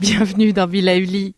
Bienvenue dans Villa Uli.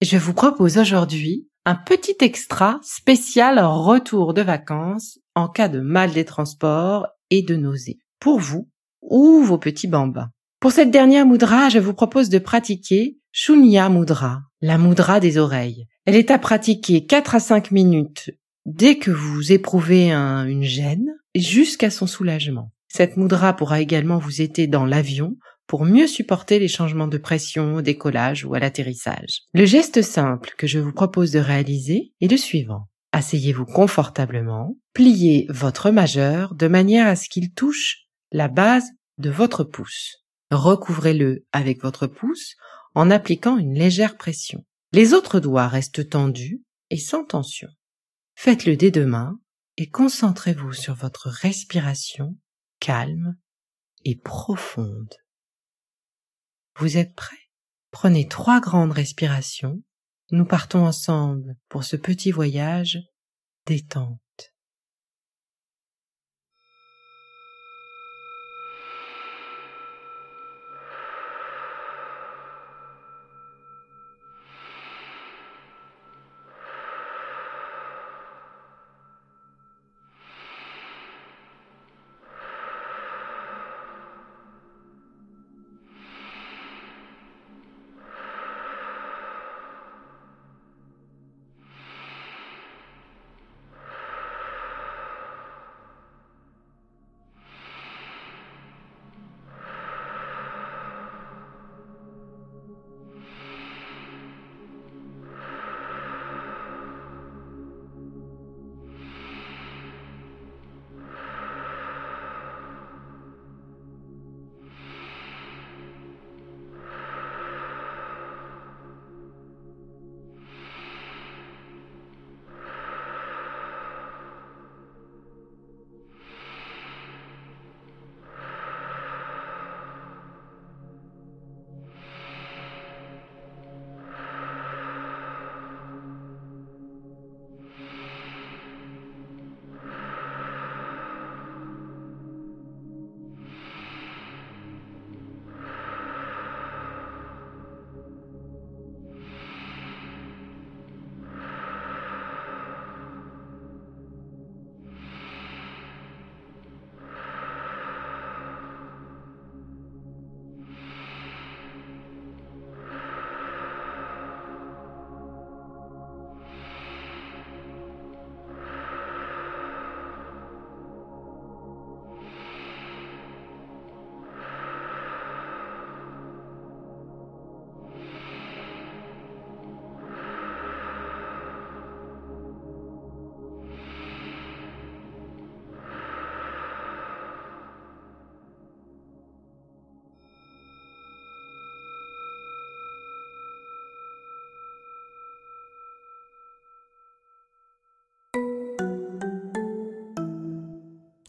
Je vous propose aujourd'hui un petit extra spécial retour de vacances en cas de mal des transports et de nausées. Pour vous ou vos petits bambins. Pour cette dernière moudra, je vous propose de pratiquer Shunya Mudra, la moudra des oreilles. Elle est à pratiquer 4 à 5 minutes dès que vous éprouvez une gêne jusqu'à son soulagement. Cette moudra pourra également vous aider dans l'avion pour mieux supporter les changements de pression au décollage ou à l'atterrissage. Le geste simple que je vous propose de réaliser est le suivant. Asseyez-vous confortablement, pliez votre majeur de manière à ce qu'il touche la base de votre pouce. Recouvrez-le avec votre pouce en appliquant une légère pression. Les autres doigts restent tendus et sans tension. Faites-le des deux mains et concentrez-vous sur votre respiration calme et profonde. Vous êtes prêts? Prenez trois grandes respirations. Nous partons ensemble pour ce petit voyage détente.